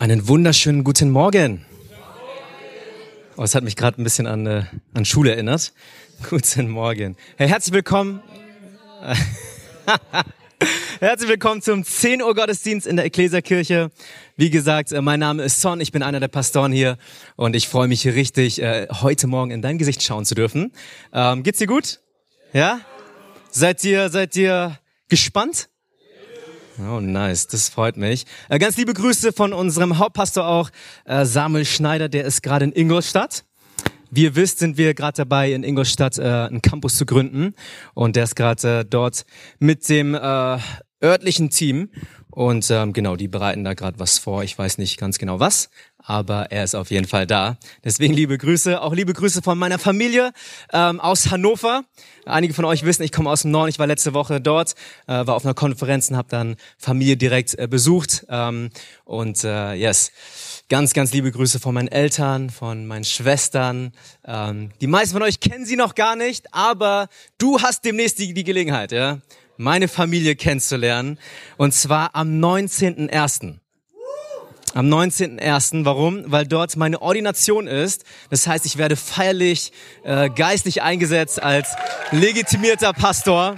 Einen wunderschönen guten Morgen. Oh, es hat mich gerade ein bisschen an, äh, an Schule erinnert. Guten Morgen. Hey, herzlich willkommen. herzlich willkommen zum 10 Uhr Gottesdienst in der Ekklesiakirche. Wie gesagt, äh, mein Name ist Son, ich bin einer der Pastoren hier und ich freue mich richtig, äh, heute Morgen in dein Gesicht schauen zu dürfen. Ähm, geht's dir gut? Ja? Seid ihr, seid ihr gespannt? Oh, nice, das freut mich. Äh, ganz liebe Grüße von unserem Hauptpastor auch, äh, Samuel Schneider, der ist gerade in Ingolstadt. Wie ihr wisst, sind wir gerade dabei, in Ingolstadt äh, einen Campus zu gründen. Und der ist gerade äh, dort mit dem äh, örtlichen Team. Und ähm, genau, die bereiten da gerade was vor. Ich weiß nicht ganz genau was, aber er ist auf jeden Fall da. Deswegen liebe Grüße, auch liebe Grüße von meiner Familie ähm, aus Hannover. Einige von euch wissen, ich komme aus dem Norden. Ich war letzte Woche dort, äh, war auf einer Konferenz und habe dann Familie direkt äh, besucht. Ähm, und äh, yes, ganz, ganz liebe Grüße von meinen Eltern, von meinen Schwestern. Ähm, die meisten von euch kennen sie noch gar nicht, aber du hast demnächst die, die Gelegenheit, ja meine Familie kennenzulernen. Und zwar am 19.01. Am 19.01. Warum? Weil dort meine Ordination ist. Das heißt, ich werde feierlich, äh, geistlich eingesetzt als legitimierter Pastor.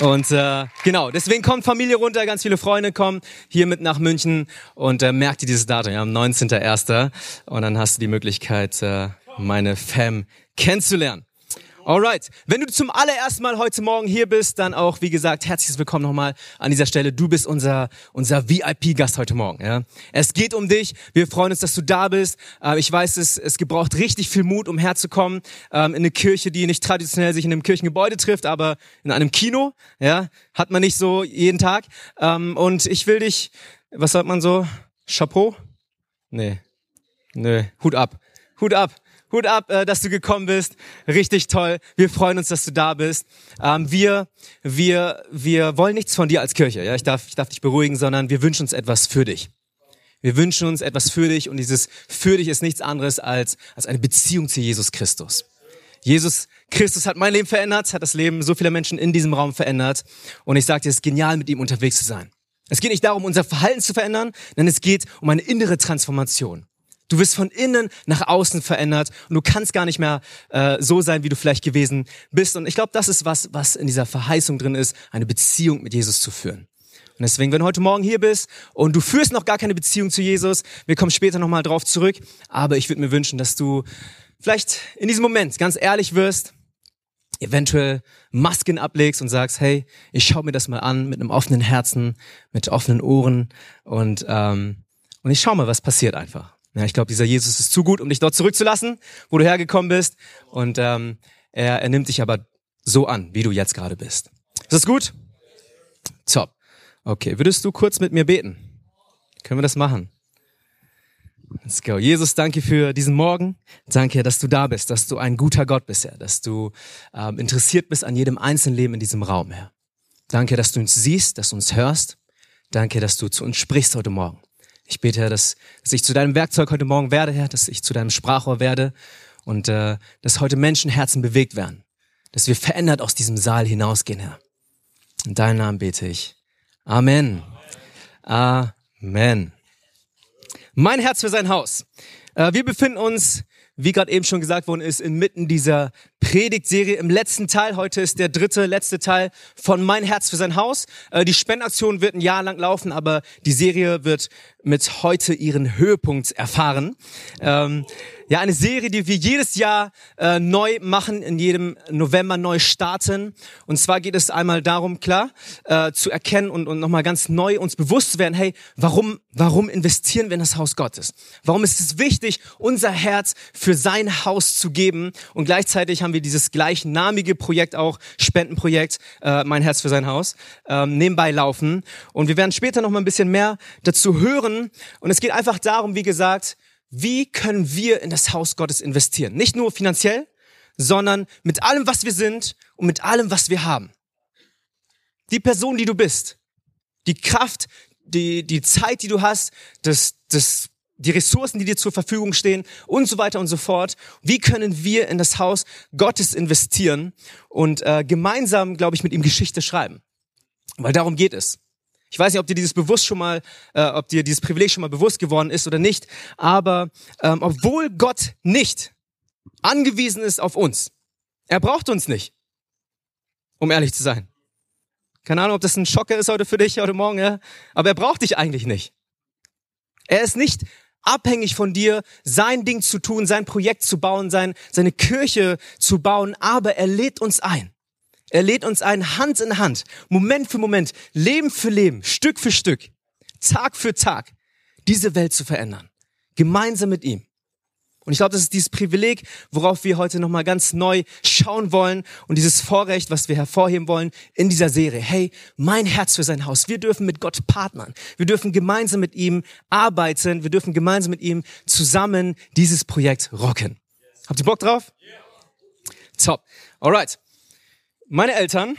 Und äh, genau, deswegen kommt Familie runter, ganz viele Freunde kommen hier mit nach München und äh, merkt ihr dieses Datum, ja, am 19.01. Und dann hast du die Möglichkeit, äh, meine Fam kennenzulernen. Alright. Wenn du zum allerersten Mal heute Morgen hier bist, dann auch, wie gesagt, herzliches Willkommen nochmal an dieser Stelle. Du bist unser, unser VIP-Gast heute Morgen. Ja? Es geht um dich. Wir freuen uns, dass du da bist. Äh, ich weiß, es, es gebraucht richtig viel Mut, um herzukommen ähm, in eine Kirche, die nicht traditionell sich in einem Kirchengebäude trifft, aber in einem Kino. Ja, Hat man nicht so jeden Tag. Ähm, und ich will dich, was sagt man so? Chapeau? Nee. Nö. Hut ab. Hut ab. Hut ab, äh, dass du gekommen bist. Richtig toll. Wir freuen uns, dass du da bist. Ähm, wir, wir, wir wollen nichts von dir als Kirche. Ja, ich darf, ich darf dich beruhigen, sondern wir wünschen uns etwas für dich. Wir wünschen uns etwas für dich und dieses für dich ist nichts anderes als, als eine Beziehung zu Jesus Christus. Jesus Christus hat mein Leben verändert, hat das Leben so vieler Menschen in diesem Raum verändert. Und ich sage dir, es ist genial, mit ihm unterwegs zu sein. Es geht nicht darum, unser Verhalten zu verändern, denn es geht um eine innere Transformation. Du wirst von innen nach außen verändert und du kannst gar nicht mehr äh, so sein, wie du vielleicht gewesen bist. Und ich glaube, das ist was, was in dieser Verheißung drin ist, eine Beziehung mit Jesus zu führen. Und deswegen, wenn du heute Morgen hier bist und du führst noch gar keine Beziehung zu Jesus, wir kommen später nochmal drauf zurück, aber ich würde mir wünschen, dass du vielleicht in diesem Moment ganz ehrlich wirst, eventuell Masken ablegst und sagst, hey, ich schaue mir das mal an mit einem offenen Herzen, mit offenen Ohren und, ähm, und ich schau mal, was passiert einfach. Ja, ich glaube, dieser Jesus ist zu gut, um dich dort zurückzulassen, wo du hergekommen bist. Und ähm, er, er nimmt dich aber so an, wie du jetzt gerade bist. Ist das gut? Top. Okay, würdest du kurz mit mir beten? Können wir das machen? Let's go. Jesus, danke für diesen Morgen. Danke, dass du da bist, dass du ein guter Gott bist, Herr, dass du ähm, interessiert bist an jedem einzelnen Leben in diesem Raum, Herr. Danke, dass du uns siehst, dass du uns hörst. Danke, dass du zu uns sprichst heute Morgen. Ich bete, Herr, dass, dass ich zu deinem Werkzeug heute Morgen werde, Herr, dass ich zu deinem Sprachrohr werde und äh, dass heute Menschenherzen bewegt werden, dass wir verändert aus diesem Saal hinausgehen, Herr. In deinem Namen bete ich. Amen. Amen. Mein Herz für sein Haus. Äh, wir befinden uns wie gerade eben schon gesagt worden ist, inmitten dieser Predigtserie im letzten Teil. Heute ist der dritte, letzte Teil von Mein Herz für sein Haus. Äh, die Spendaktion wird ein Jahr lang laufen, aber die Serie wird mit heute ihren Höhepunkt erfahren. Ähm, ja, eine Serie, die wir jedes Jahr äh, neu machen, in jedem November neu starten. Und zwar geht es einmal darum, klar, äh, zu erkennen und, und nochmal ganz neu uns bewusst zu werden, hey, warum, warum investieren wir in das Haus Gottes? Warum ist es wichtig, unser Herz für sein Haus zu geben? Und gleichzeitig haben wir dieses gleichnamige Projekt auch, Spendenprojekt, äh, Mein Herz für sein Haus, ähm, nebenbei laufen. Und wir werden später nochmal ein bisschen mehr dazu hören. Und es geht einfach darum, wie gesagt, wie können wir in das Haus Gottes investieren? Nicht nur finanziell, sondern mit allem, was wir sind und mit allem, was wir haben. Die Person, die du bist, die Kraft, die, die Zeit, die du hast, das, das, die Ressourcen, die dir zur Verfügung stehen und so weiter und so fort. Wie können wir in das Haus Gottes investieren und äh, gemeinsam, glaube ich, mit ihm Geschichte schreiben? Weil darum geht es. Ich weiß nicht, ob dir dieses bewusst schon mal, äh, ob dir dieses Privileg schon mal bewusst geworden ist oder nicht, aber ähm, obwohl Gott nicht angewiesen ist auf uns, er braucht uns nicht, um ehrlich zu sein. Keine Ahnung, ob das ein Schocker ist heute für dich heute Morgen, ja? aber er braucht dich eigentlich nicht. Er ist nicht abhängig von dir, sein Ding zu tun, sein Projekt zu bauen, sein, seine Kirche zu bauen, aber er lädt uns ein. Er lädt uns ein, Hand in Hand, Moment für Moment, Leben für Leben, Stück für Stück, Tag für Tag, diese Welt zu verändern. Gemeinsam mit ihm. Und ich glaube, das ist dieses Privileg, worauf wir heute nochmal ganz neu schauen wollen und dieses Vorrecht, was wir hervorheben wollen in dieser Serie. Hey, mein Herz für sein Haus. Wir dürfen mit Gott partnern. Wir dürfen gemeinsam mit ihm arbeiten. Wir dürfen gemeinsam mit ihm zusammen dieses Projekt rocken. Habt ihr Bock drauf? Top. Alright. Meine Eltern,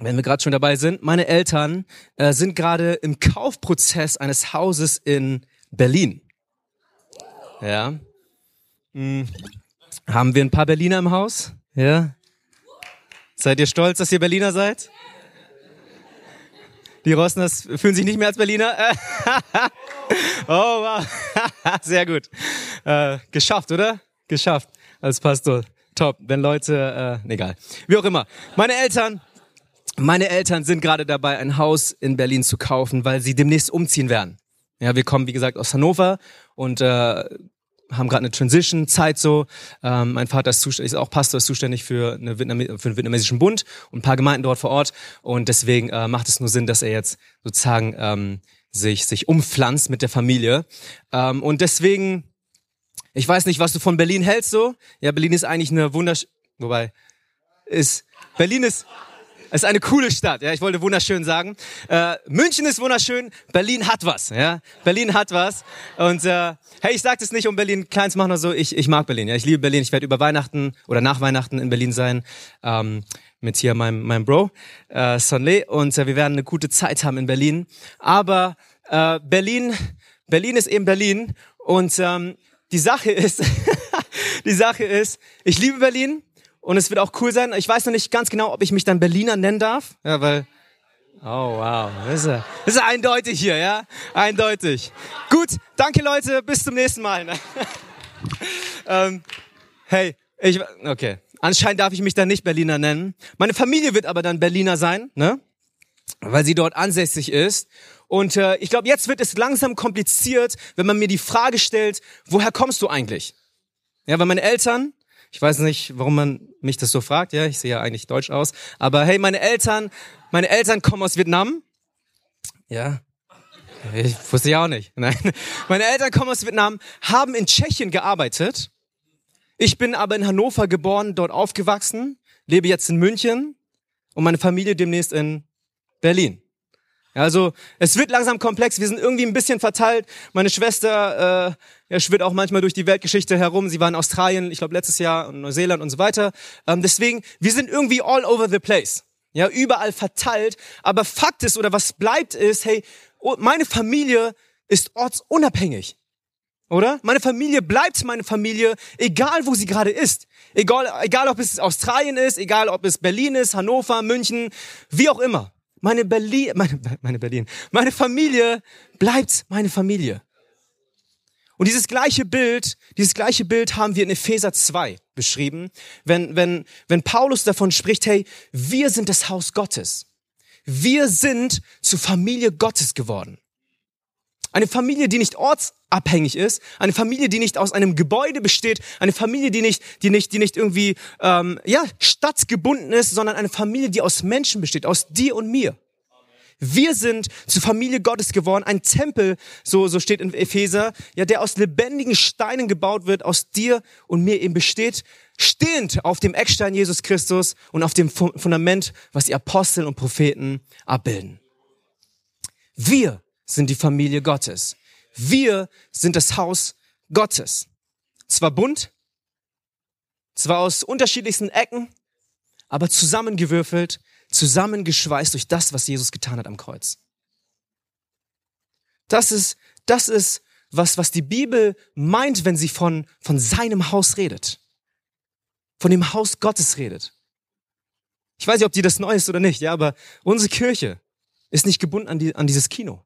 wenn wir gerade schon dabei sind, meine Eltern äh, sind gerade im Kaufprozess eines Hauses in Berlin. Ja. Hm. Haben wir ein paar Berliner im Haus? Ja. Seid ihr stolz, dass ihr Berliner seid? Die Rossners fühlen sich nicht mehr als Berliner. oh, wow. Sehr gut. Äh, geschafft, oder? Geschafft als Pastor. Top. Wenn Leute, äh, egal. Wie auch immer. Meine Eltern, meine Eltern sind gerade dabei, ein Haus in Berlin zu kaufen, weil sie demnächst umziehen werden. Ja, wir kommen, wie gesagt, aus Hannover und äh, haben gerade eine Transition-Zeit so. Ähm, mein Vater ist, zuständig, ist auch Pastor, ist zuständig für, eine Vietnam für den vietnamesischen Bund und ein paar Gemeinden dort vor Ort. Und deswegen äh, macht es nur Sinn, dass er jetzt sozusagen ähm, sich, sich umpflanzt mit der Familie. Ähm, und deswegen, ich weiß nicht, was du von Berlin hältst so. Ja, Berlin ist eigentlich eine wundersch... Wobei, ist... Berlin ist... Es ist eine coole Stadt, ja. Ich wollte wunderschön sagen. Äh, München ist wunderschön, Berlin hat was, ja. Berlin hat was. Und äh, hey, ich sage das nicht, um Berlin klein zu machen oder so. Ich, ich mag Berlin, ja. Ich liebe Berlin. Ich werde über Weihnachten oder nach Weihnachten in Berlin sein. Ähm, mit hier meinem, meinem Bro, äh, Sonle. Und äh, wir werden eine gute Zeit haben in Berlin. Aber äh, Berlin, Berlin ist eben Berlin. Und ähm, die Sache ist, die Sache ist, ich liebe Berlin. Und es wird auch cool sein. Ich weiß noch nicht ganz genau, ob ich mich dann Berliner nennen darf. Ja, weil. Oh, wow. Das ist, das ist eindeutig hier, ja? Eindeutig. Gut, danke Leute, bis zum nächsten Mal. ähm, hey, ich, okay. Anscheinend darf ich mich dann nicht Berliner nennen. Meine Familie wird aber dann Berliner sein, ne? Weil sie dort ansässig ist. Und äh, ich glaube, jetzt wird es langsam kompliziert, wenn man mir die Frage stellt, woher kommst du eigentlich? Ja, weil meine Eltern, ich weiß nicht, warum man mich das so fragt. Ja, ich sehe ja eigentlich deutsch aus. Aber hey, meine Eltern, meine Eltern kommen aus Vietnam. Ja. Ich wusste ja auch nicht. Nein. Meine Eltern kommen aus Vietnam, haben in Tschechien gearbeitet. Ich bin aber in Hannover geboren, dort aufgewachsen, lebe jetzt in München und meine Familie demnächst in Berlin. Also es wird langsam komplex. Wir sind irgendwie ein bisschen verteilt. Meine Schwester äh, ja, schwirrt auch manchmal durch die Weltgeschichte herum. Sie war in Australien, ich glaube letztes Jahr, in Neuseeland und so weiter. Ähm, deswegen, wir sind irgendwie all over the place. Ja, überall verteilt. Aber Fakt ist oder was bleibt ist, hey, oh, meine Familie ist ortsunabhängig. Oder? Meine Familie bleibt meine Familie, egal wo sie gerade ist. Egal, egal ob es Australien ist, egal ob es Berlin ist, Hannover, München, wie auch immer. Meine Berlin, meine, meine Berlin, meine Familie bleibt meine Familie. Und dieses gleiche Bild, dieses gleiche Bild haben wir in Epheser 2 beschrieben, wenn, wenn, wenn Paulus davon spricht, hey, wir sind das Haus Gottes. Wir sind zur Familie Gottes geworden. Eine Familie, die nicht ortsabhängig ist, eine Familie, die nicht aus einem Gebäude besteht, eine Familie, die nicht, die nicht, die nicht irgendwie ähm, ja stadtgebunden ist, sondern eine Familie, die aus Menschen besteht, aus dir und mir. Wir sind zur Familie Gottes geworden, ein Tempel, so, so steht in Epheser, ja, der aus lebendigen Steinen gebaut wird, aus dir und mir eben besteht, stehend auf dem Eckstein Jesus Christus und auf dem Fundament, was die Apostel und Propheten abbilden. Wir sind die Familie Gottes. Wir sind das Haus Gottes. Zwar bunt, zwar aus unterschiedlichsten Ecken, aber zusammengewürfelt, zusammengeschweißt durch das, was Jesus getan hat am Kreuz. Das ist, das ist was, was die Bibel meint, wenn sie von, von seinem Haus redet. Von dem Haus Gottes redet. Ich weiß nicht, ob dir das neu ist oder nicht, ja, aber unsere Kirche, ist nicht gebunden an, die, an dieses Kino.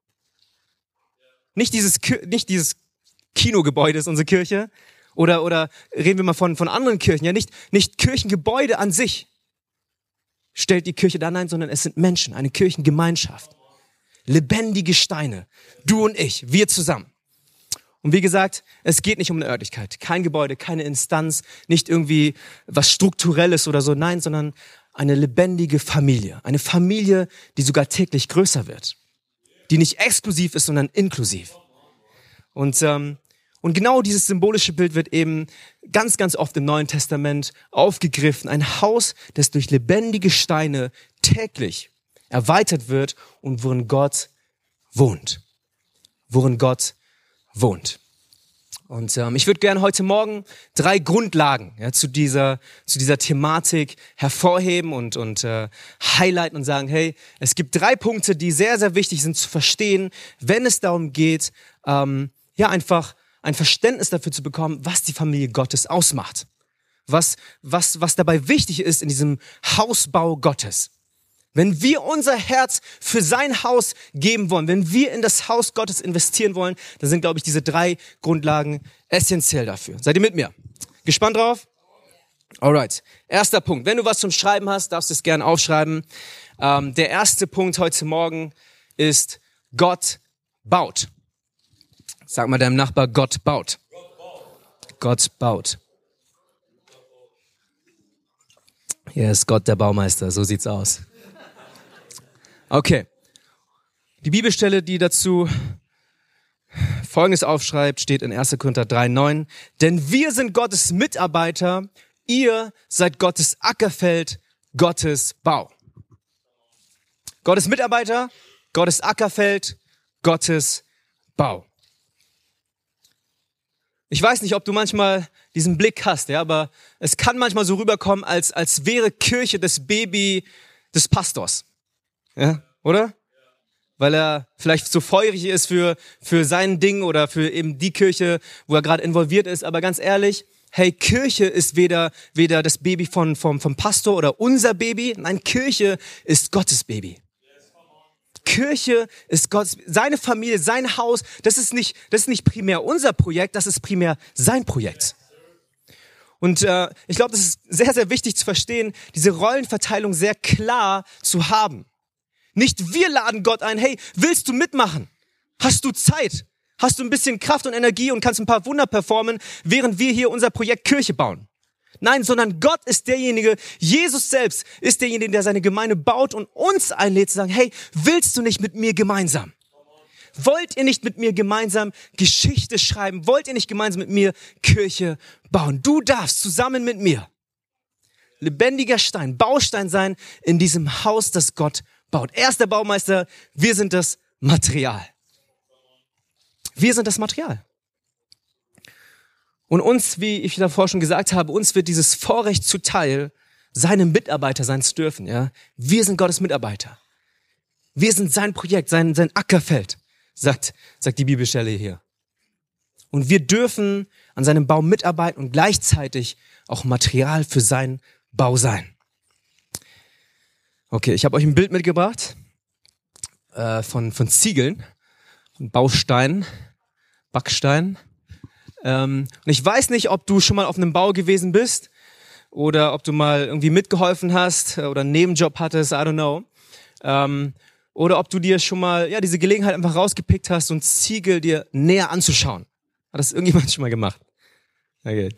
Nicht dieses, nicht dieses Kinogebäude ist unsere Kirche. Oder, oder reden wir mal von, von anderen Kirchen. Ja, nicht, nicht Kirchengebäude an sich stellt die Kirche da, nein, sondern es sind Menschen, eine Kirchengemeinschaft. Lebendige Steine. Du und ich, wir zusammen. Und wie gesagt, es geht nicht um eine Örtlichkeit. Kein Gebäude, keine Instanz, nicht irgendwie was Strukturelles oder so. Nein, sondern eine lebendige Familie. Eine Familie, die sogar täglich größer wird. Die nicht exklusiv ist, sondern inklusiv. Und, ähm, und genau dieses symbolische Bild wird eben ganz, ganz oft im Neuen Testament aufgegriffen. Ein Haus, das durch lebendige Steine täglich erweitert wird und worin Gott wohnt. Worin Gott wohnt. Und ähm, ich würde gerne heute Morgen drei Grundlagen ja, zu dieser zu dieser Thematik hervorheben und und äh, highlighten und sagen, hey, es gibt drei Punkte, die sehr sehr wichtig sind zu verstehen, wenn es darum geht, ähm, ja einfach ein Verständnis dafür zu bekommen, was die Familie Gottes ausmacht, was was was dabei wichtig ist in diesem Hausbau Gottes. Wenn wir unser Herz für sein Haus geben wollen, wenn wir in das Haus Gottes investieren wollen, dann sind, glaube ich, diese drei Grundlagen essentiell dafür. Seid ihr mit mir? Gespannt drauf? Alright. Erster Punkt. Wenn du was zum Schreiben hast, darfst du es gerne aufschreiben. Ähm, der erste Punkt heute Morgen ist, Gott baut. Sag mal deinem Nachbar, Gott baut. Gott baut. Hier ist Gott der Baumeister, so sieht's aus. Okay. Die Bibelstelle, die dazu Folgendes aufschreibt, steht in 1. Korinther 3,9. Denn wir sind Gottes Mitarbeiter, ihr seid Gottes Ackerfeld, Gottes Bau. Gottes Mitarbeiter, Gottes Ackerfeld, Gottes Bau. Ich weiß nicht, ob du manchmal diesen Blick hast, ja, aber es kann manchmal so rüberkommen, als, als wäre Kirche das Baby des Pastors. Ja, oder? Weil er vielleicht zu feurig ist für, für sein Ding oder für eben die Kirche, wo er gerade involviert ist. Aber ganz ehrlich, hey, Kirche ist weder, weder das Baby von, vom, vom Pastor oder unser Baby. Nein, Kirche ist Gottes Baby. Kirche ist Gott, seine Familie, sein Haus. Das ist nicht, das ist nicht primär unser Projekt, das ist primär sein Projekt. Und äh, ich glaube, das ist sehr, sehr wichtig zu verstehen, diese Rollenverteilung sehr klar zu haben. Nicht wir laden Gott ein, hey, willst du mitmachen? Hast du Zeit? Hast du ein bisschen Kraft und Energie und kannst ein paar Wunder performen, während wir hier unser Projekt Kirche bauen? Nein, sondern Gott ist derjenige, Jesus selbst ist derjenige, der seine Gemeinde baut und uns einlädt zu sagen, hey, willst du nicht mit mir gemeinsam? Wollt ihr nicht mit mir gemeinsam Geschichte schreiben? Wollt ihr nicht gemeinsam mit mir Kirche bauen? Du darfst zusammen mit mir lebendiger Stein, Baustein sein in diesem Haus, das Gott baut. Er ist der Baumeister, wir sind das Material. Wir sind das Material. Und uns, wie ich davor schon gesagt habe, uns wird dieses Vorrecht zuteil, seine Mitarbeiter sein zu dürfen. Ja? Wir sind Gottes Mitarbeiter. Wir sind sein Projekt, sein, sein Ackerfeld, sagt, sagt die Bibelstelle hier. Und wir dürfen an seinem Bau mitarbeiten und gleichzeitig auch Material für seinen Bau sein. Okay, ich habe euch ein Bild mitgebracht äh, von, von Ziegeln, von Bausteinen, Backsteinen. Ähm, und ich weiß nicht, ob du schon mal auf einem Bau gewesen bist oder ob du mal irgendwie mitgeholfen hast oder einen Nebenjob hattest, I don't know. Ähm, oder ob du dir schon mal ja diese Gelegenheit einfach rausgepickt hast, so einen Ziegel dir näher anzuschauen. Hat das irgendjemand schon mal gemacht? Okay,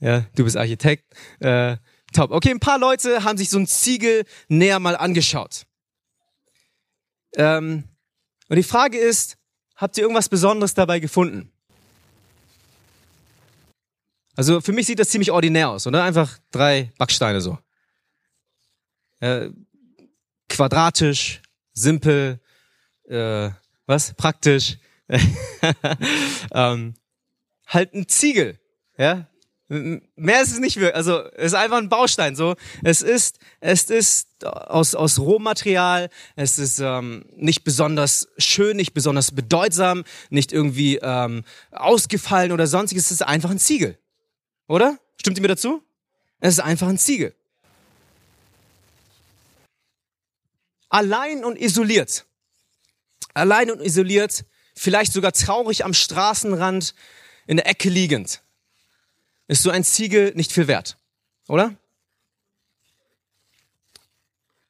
ja, du bist Architekt. Äh, Top. Okay, ein paar Leute haben sich so ein Ziegel näher mal angeschaut. Ähm, und die Frage ist, habt ihr irgendwas Besonderes dabei gefunden? Also für mich sieht das ziemlich ordinär aus, oder? Einfach drei Backsteine so. Äh, quadratisch, simpel, äh, was? Praktisch. ähm, halt ein Ziegel, ja? Mehr ist es nicht wirklich. Also es ist einfach ein Baustein. So, es ist, es ist aus aus Rohmaterial. Es ist ähm, nicht besonders schön, nicht besonders bedeutsam, nicht irgendwie ähm, ausgefallen oder sonstiges. Es ist einfach ein Ziegel, oder? Stimmt ihr mir dazu? Es ist einfach ein Ziegel. Allein und isoliert allein und isoliert, vielleicht sogar traurig am Straßenrand in der Ecke liegend, ist so ein Ziegel nicht viel wert, oder?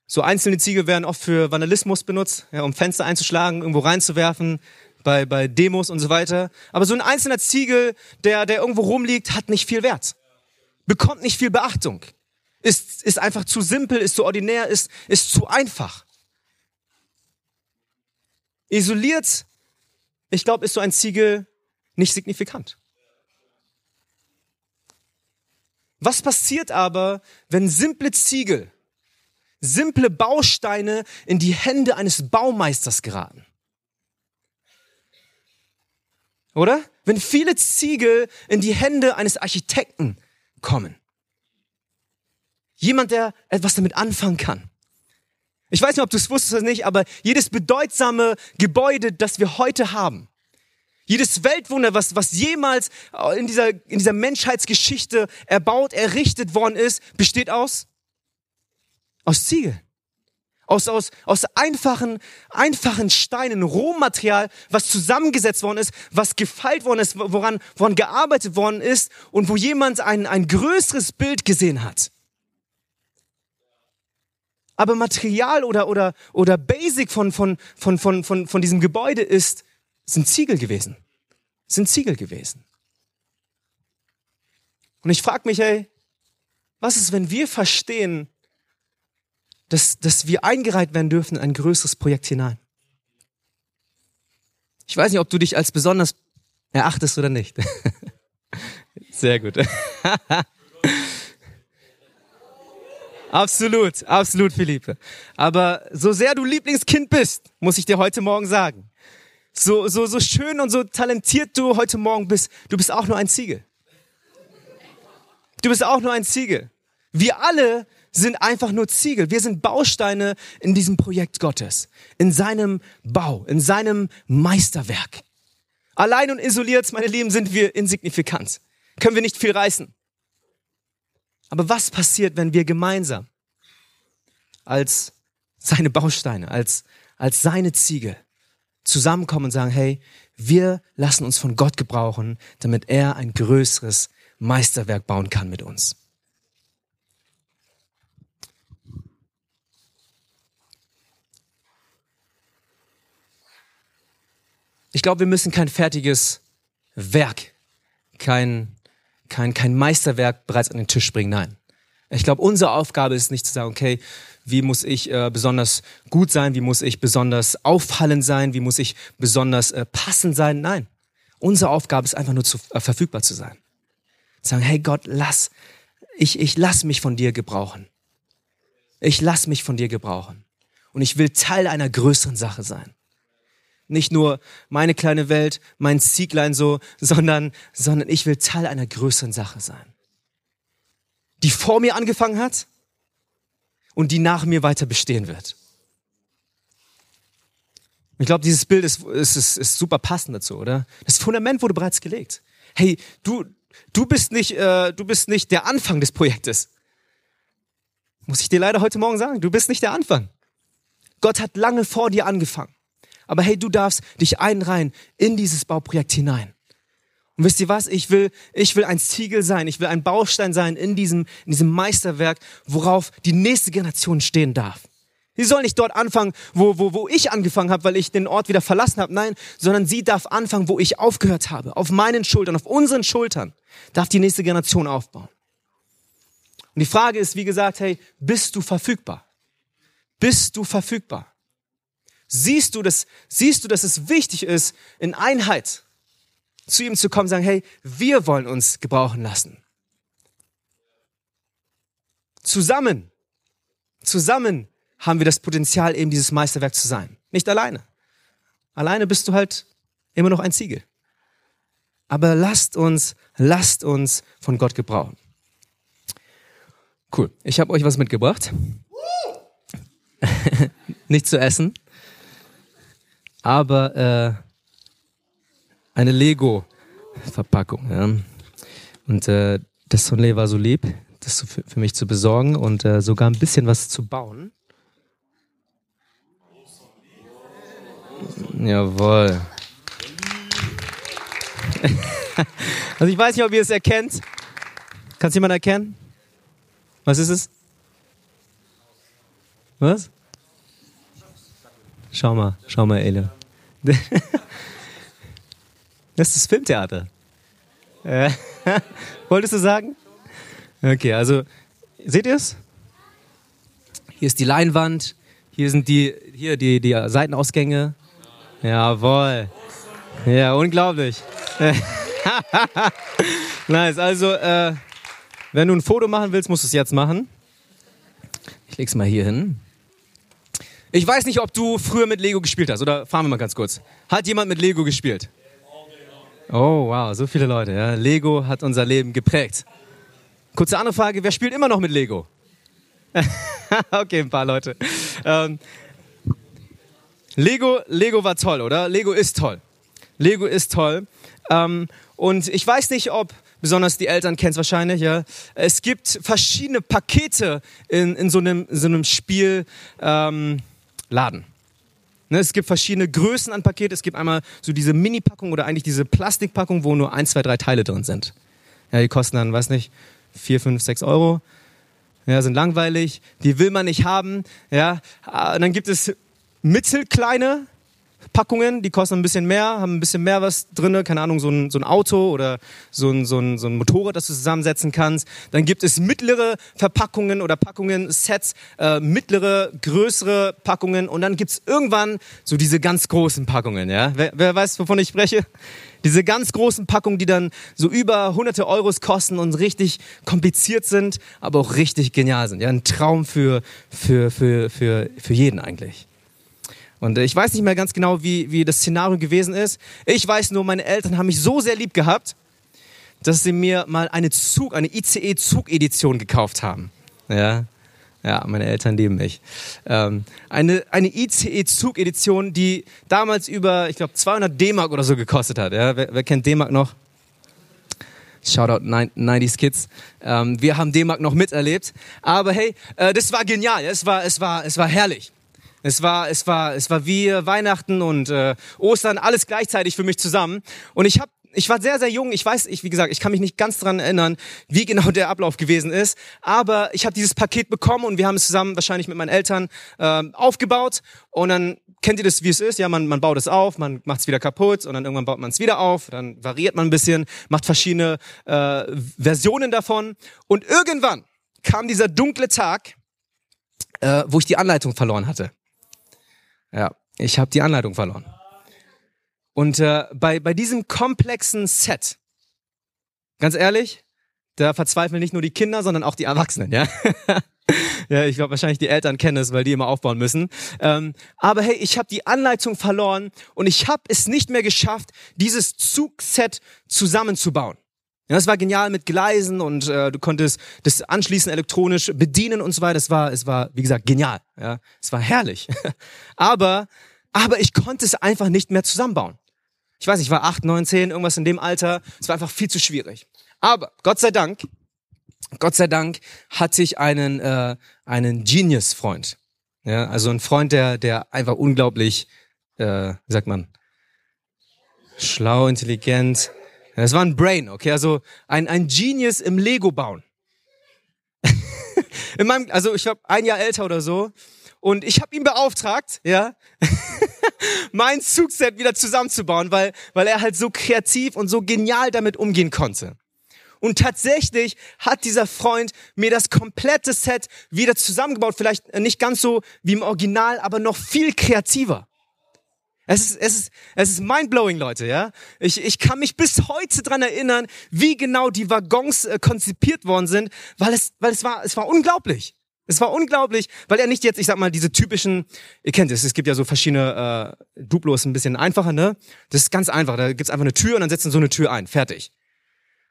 So einzelne Ziegel werden oft für Vandalismus benutzt, ja, um Fenster einzuschlagen, irgendwo reinzuwerfen, bei, bei Demos und so weiter. Aber so ein einzelner Ziegel, der, der irgendwo rumliegt, hat nicht viel Wert. Bekommt nicht viel Beachtung. Ist, ist einfach zu simpel, ist zu ordinär, ist, ist zu einfach. Isoliert, ich glaube, ist so ein Ziegel nicht signifikant. Was passiert aber, wenn simple Ziegel simple Bausteine in die Hände eines Baumeisters geraten. Oder? Wenn viele Ziegel in die Hände eines Architekten kommen. Jemand, der etwas damit anfangen kann. Ich weiß nicht, ob du es wusstest oder nicht, aber jedes bedeutsame Gebäude, das wir heute haben, jedes Weltwunder, was, was jemals in dieser, in dieser Menschheitsgeschichte erbaut, errichtet worden ist, besteht aus aus Ziegel. Aus, aus, aus einfachen, einfachen Steinen, Rohmaterial, was zusammengesetzt worden ist, was gefeilt worden ist, woran, woran gearbeitet worden ist und wo jemand ein, ein größeres Bild gesehen hat. Aber Material oder, oder, oder Basic von, von, von, von, von, von diesem Gebäude ist, sind Ziegel gewesen. Sind Ziegel gewesen. Und ich frage mich, ey, was ist, wenn wir verstehen, dass, dass wir eingereiht werden dürfen in ein größeres Projekt hinein. Ich weiß nicht, ob du dich als besonders erachtest oder nicht. Sehr gut. absolut, absolut, Philippe. Aber so sehr du Lieblingskind bist, muss ich dir heute Morgen sagen. So, so, so schön und so talentiert du heute Morgen bist, du bist auch nur ein Ziegel. Du bist auch nur ein Ziegel. Wir alle sind einfach nur Ziegel. Wir sind Bausteine in diesem Projekt Gottes, in seinem Bau, in seinem Meisterwerk. Allein und isoliert, meine Lieben, sind wir insignifikant. Können wir nicht viel reißen. Aber was passiert, wenn wir gemeinsam als seine Bausteine, als, als seine Ziegel zusammenkommen und sagen, hey, wir lassen uns von Gott gebrauchen, damit er ein größeres Meisterwerk bauen kann mit uns. Ich glaube, wir müssen kein fertiges Werk, kein, kein, kein Meisterwerk bereits an den Tisch bringen. Nein. Ich glaube, unsere Aufgabe ist nicht zu sagen, okay, wie muss ich äh, besonders gut sein, wie muss ich besonders auffallend sein, wie muss ich besonders äh, passend sein. Nein. Unsere Aufgabe ist einfach nur zu, äh, verfügbar zu sein. Sagen, hey Gott, lass, ich, ich lass mich von dir gebrauchen. Ich lass mich von dir gebrauchen. Und ich will Teil einer größeren Sache sein nicht nur meine kleine Welt, mein Zieglein so, sondern, sondern ich will Teil einer größeren Sache sein. Die vor mir angefangen hat und die nach mir weiter bestehen wird. Ich glaube, dieses Bild ist, ist, ist, ist super passend dazu, oder? Das Fundament wurde bereits gelegt. Hey, du, du bist nicht, äh, du bist nicht der Anfang des Projektes. Muss ich dir leider heute Morgen sagen, du bist nicht der Anfang. Gott hat lange vor dir angefangen. Aber hey, du darfst dich einreihen in dieses Bauprojekt hinein. Und wisst ihr was? Ich will, ich will ein Ziegel sein. Ich will ein Baustein sein in diesem, in diesem Meisterwerk, worauf die nächste Generation stehen darf. Sie soll nicht dort anfangen, wo, wo, wo ich angefangen habe, weil ich den Ort wieder verlassen habe. Nein, sondern sie darf anfangen, wo ich aufgehört habe. Auf meinen Schultern, auf unseren Schultern darf die nächste Generation aufbauen. Und die Frage ist, wie gesagt, hey, bist du verfügbar? Bist du verfügbar? siehst du, dass, siehst du, dass es wichtig ist, in Einheit zu ihm zu kommen, sagen, hey, wir wollen uns gebrauchen lassen. Zusammen, zusammen haben wir das Potenzial, eben dieses Meisterwerk zu sein. Nicht alleine. Alleine bist du halt immer noch ein Ziegel. Aber lasst uns, lasst uns von Gott gebrauchen. Cool. Ich habe euch was mitgebracht. Nicht zu essen aber äh, eine Lego-Verpackung. Ja. Und äh, das Sonley war so lieb, das für, für mich zu besorgen und äh, sogar ein bisschen was zu bauen. Jawohl. Also ich weiß nicht, ob ihr es erkennt. Kann es jemand erkennen? Was ist es? Was? Schau mal, schau mal, Ele. Das ist das Filmtheater. Äh, wolltest du sagen? Okay, also seht ihr es? Hier ist die Leinwand, hier sind die, hier die, die Seitenausgänge. Jawohl. Ja, unglaublich. nice, also äh, wenn du ein Foto machen willst, musst du es jetzt machen. Ich leg's mal hier hin. Ich weiß nicht, ob du früher mit Lego gespielt hast, oder fahren wir mal ganz kurz. Hat jemand mit Lego gespielt? Oh, wow, so viele Leute. Ja. Lego hat unser Leben geprägt. Kurze andere Frage, wer spielt immer noch mit Lego? okay, ein paar Leute. Ähm, Lego, Lego war toll, oder? Lego ist toll. Lego ist toll. Ähm, und ich weiß nicht, ob besonders die Eltern kennen es wahrscheinlich, ja. Es gibt verschiedene Pakete in, in so einem, so Spielladen. Ähm, Ne, es gibt verschiedene Größen an Paket. Es gibt einmal so diese Mini-Packung oder eigentlich diese Plastikpackung, wo nur ein, zwei, drei Teile drin sind. Ja, die kosten dann, weiß nicht, vier, fünf, sechs Euro. Ja, sind langweilig. Die will man nicht haben. Ja, und dann gibt es mittelkleine Packungen, die kosten ein bisschen mehr, haben ein bisschen mehr was drin, keine Ahnung, so ein, so ein Auto oder so ein, so, ein, so ein Motorrad, das du zusammensetzen kannst. Dann gibt es mittlere Verpackungen oder Packungen, Sets, äh, mittlere, größere Packungen und dann gibt's irgendwann so diese ganz großen Packungen. Ja? Wer, wer weiß, wovon ich spreche? Diese ganz großen Packungen, die dann so über hunderte Euros kosten und richtig kompliziert sind, aber auch richtig genial sind. Ja, ein Traum für, für, für, für, für jeden eigentlich. Und äh, ich weiß nicht mehr ganz genau, wie, wie das Szenario gewesen ist. Ich weiß nur, meine Eltern haben mich so sehr lieb gehabt, dass sie mir mal eine Zug, eine ICE-Zugedition gekauft haben. Ja, ja, meine Eltern lieben mich. Ähm, eine eine ICE-Zugedition, die damals über, ich glaube, 200 D-Mark oder so gekostet hat. Ja? Wer, wer kennt D-Mark noch? Shoutout 90s Kids. Ähm, wir haben D-Mark noch miterlebt. Aber hey, äh, das war genial. Es war, es war, es war herrlich. Es war, es war, es war wie Weihnachten und äh, Ostern, alles gleichzeitig für mich zusammen. Und ich habe ich war sehr, sehr jung. Ich weiß, ich, wie gesagt, ich kann mich nicht ganz dran erinnern, wie genau der Ablauf gewesen ist. Aber ich habe dieses Paket bekommen und wir haben es zusammen wahrscheinlich mit meinen Eltern äh, aufgebaut. Und dann kennt ihr das, wie es ist. Ja, man, man baut es auf, man macht es wieder kaputt und dann irgendwann baut man es wieder auf. Dann variiert man ein bisschen, macht verschiedene äh, Versionen davon. Und irgendwann kam dieser dunkle Tag, äh, wo ich die Anleitung verloren hatte. Ja, ich habe die Anleitung verloren. Und äh, bei, bei diesem komplexen Set, ganz ehrlich, da verzweifeln nicht nur die Kinder, sondern auch die Erwachsenen, ja. ja, ich glaube wahrscheinlich die Eltern kennen es, weil die immer aufbauen müssen. Ähm, aber hey, ich habe die Anleitung verloren und ich habe es nicht mehr geschafft, dieses Zugset zusammenzubauen. Ja, das war genial mit Gleisen und äh, du konntest das anschließend elektronisch bedienen und so weiter. Es war, es war, wie gesagt, genial. Ja, es war herrlich. aber, aber ich konnte es einfach nicht mehr zusammenbauen. Ich weiß, ich war acht, neun, zehn, irgendwas in dem Alter. Es war einfach viel zu schwierig. Aber Gott sei Dank, Gott sei Dank hatte ich einen äh, einen Genius-Freund. Ja, also ein Freund, der der einfach unglaublich, äh, wie sagt man, schlau, intelligent, es war ein Brain, okay, also ein, ein Genius im Lego bauen. In meinem, also ich war ein Jahr älter oder so und ich habe ihn beauftragt, ja, mein Zugset wieder zusammenzubauen, weil, weil er halt so kreativ und so genial damit umgehen konnte. Und tatsächlich hat dieser Freund mir das komplette Set wieder zusammengebaut, vielleicht nicht ganz so wie im Original, aber noch viel kreativer. Es ist, es ist, es ist mindblowing, Leute, ja. Ich, ich kann mich bis heute dran erinnern, wie genau die Waggons äh, konzipiert worden sind, weil es, weil es war, es war unglaublich. Es war unglaublich, weil er nicht jetzt, ich sag mal, diese typischen, ihr kennt es, es gibt ja so verschiedene äh, Duplos, ein bisschen einfacher, ne? Das ist ganz einfach. Da gibt's einfach eine Tür und dann setzen so eine Tür ein, fertig.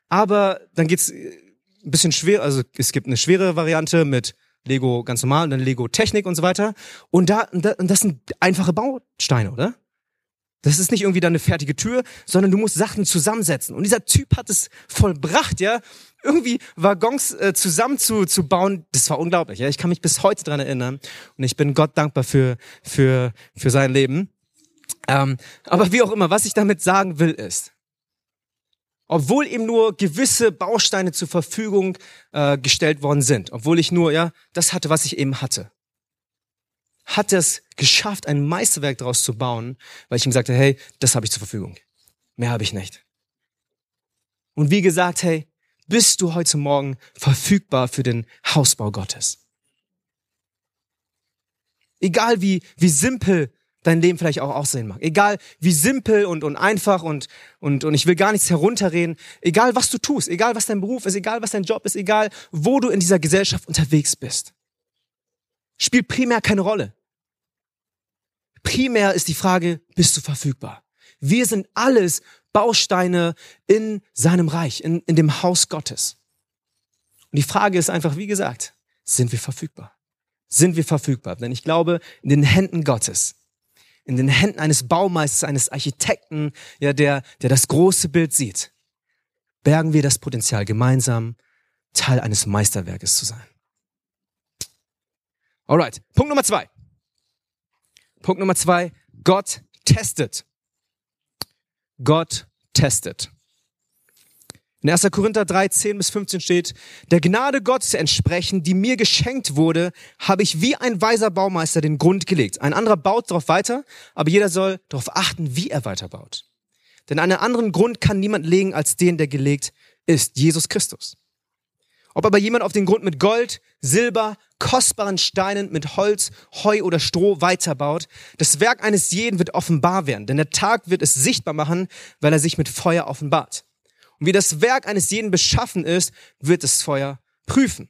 Aber dann geht's äh, ein bisschen schwer, also es gibt eine schwere Variante mit Lego ganz normal und dann Lego Technik und so weiter. Und da, und das sind einfache Bausteine, oder? Das ist nicht irgendwie dann eine fertige Tür, sondern du musst Sachen zusammensetzen. Und dieser Typ hat es vollbracht, ja, irgendwie Waggons äh, zusammen zu, zu bauen. Das war unglaublich. Ja, ich kann mich bis heute dran erinnern und ich bin Gott dankbar für für für sein Leben. Ähm, aber wie auch immer, was ich damit sagen will ist, obwohl ihm nur gewisse Bausteine zur Verfügung äh, gestellt worden sind, obwohl ich nur ja das hatte, was ich eben hatte, hat er es geschafft, ein Meisterwerk daraus zu bauen, weil ich ihm sagte, hey, das habe ich zur Verfügung, mehr habe ich nicht. Und wie gesagt, hey, bist du heute Morgen verfügbar für den Hausbau Gottes? Egal wie, wie simpel dein Leben vielleicht auch aussehen mag. Egal wie simpel und, und einfach und, und, und ich will gar nichts herunterreden. Egal was du tust, egal was dein Beruf ist, egal was dein Job ist, egal wo du in dieser Gesellschaft unterwegs bist. Spielt primär keine Rolle. Primär ist die Frage, bist du verfügbar? Wir sind alles Bausteine in seinem Reich, in, in dem Haus Gottes. Und die Frage ist einfach, wie gesagt, sind wir verfügbar? Sind wir verfügbar? Denn ich glaube, in den Händen Gottes, in den Händen eines Baumeisters, eines Architekten, ja, der, der das große Bild sieht, bergen wir das Potenzial, gemeinsam Teil eines Meisterwerkes zu sein. Alright. Punkt Nummer zwei. Punkt Nummer zwei. Gott testet. Gott testet. In 1. Korinther 3, 10 bis 15 steht, der Gnade Gottes entsprechend, die mir geschenkt wurde, habe ich wie ein weiser Baumeister den Grund gelegt. Ein anderer baut darauf weiter, aber jeder soll darauf achten, wie er weiterbaut. Denn einen anderen Grund kann niemand legen als den, der gelegt ist, Jesus Christus. Ob aber jemand auf den Grund mit Gold, Silber, kostbaren Steinen, mit Holz, Heu oder Stroh weiterbaut, das Werk eines jeden wird offenbar werden, denn der Tag wird es sichtbar machen, weil er sich mit Feuer offenbart. Und wie das Werk eines jeden beschaffen ist, wird das Feuer prüfen.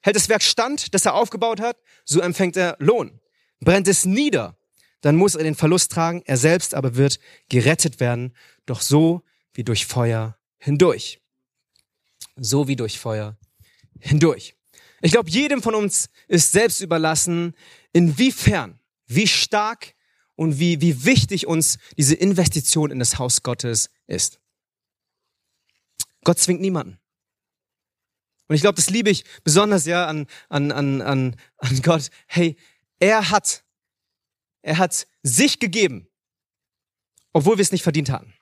Hält das Werk stand, das er aufgebaut hat, so empfängt er Lohn. Brennt es nieder, dann muss er den Verlust tragen, er selbst aber wird gerettet werden, doch so wie durch Feuer hindurch. So wie durch Feuer hindurch. Ich glaube, jedem von uns ist selbst überlassen, inwiefern, wie stark und wie, wie wichtig uns diese Investition in das Haus Gottes ist. Gott zwingt niemanden. Und ich glaube, das liebe ich besonders ja an, an, an, an, Gott. Hey, er hat, er hat sich gegeben, obwohl wir es nicht verdient hatten.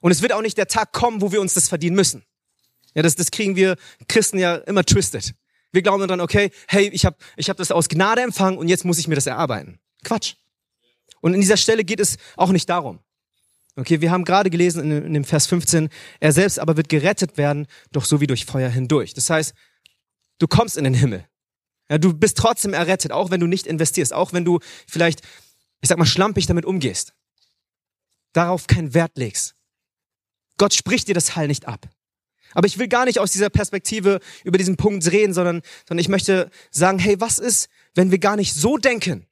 Und es wird auch nicht der Tag kommen, wo wir uns das verdienen müssen. Ja, das, das kriegen wir Christen ja immer twisted. Wir glauben dann, okay, hey, ich habe ich hab das aus Gnade empfangen und jetzt muss ich mir das erarbeiten. Quatsch. Und in dieser Stelle geht es auch nicht darum. Okay, wir haben gerade gelesen in, in dem Vers 15, er selbst aber wird gerettet werden, doch so wie durch Feuer hindurch. Das heißt, du kommst in den Himmel. Ja, du bist trotzdem errettet, auch wenn du nicht investierst, auch wenn du vielleicht, ich sag mal, schlampig damit umgehst. Darauf keinen Wert legst. Gott spricht dir das Heil nicht ab. Aber ich will gar nicht aus dieser Perspektive über diesen Punkt reden, sondern, sondern ich möchte sagen, hey, was ist, wenn wir gar nicht so denken?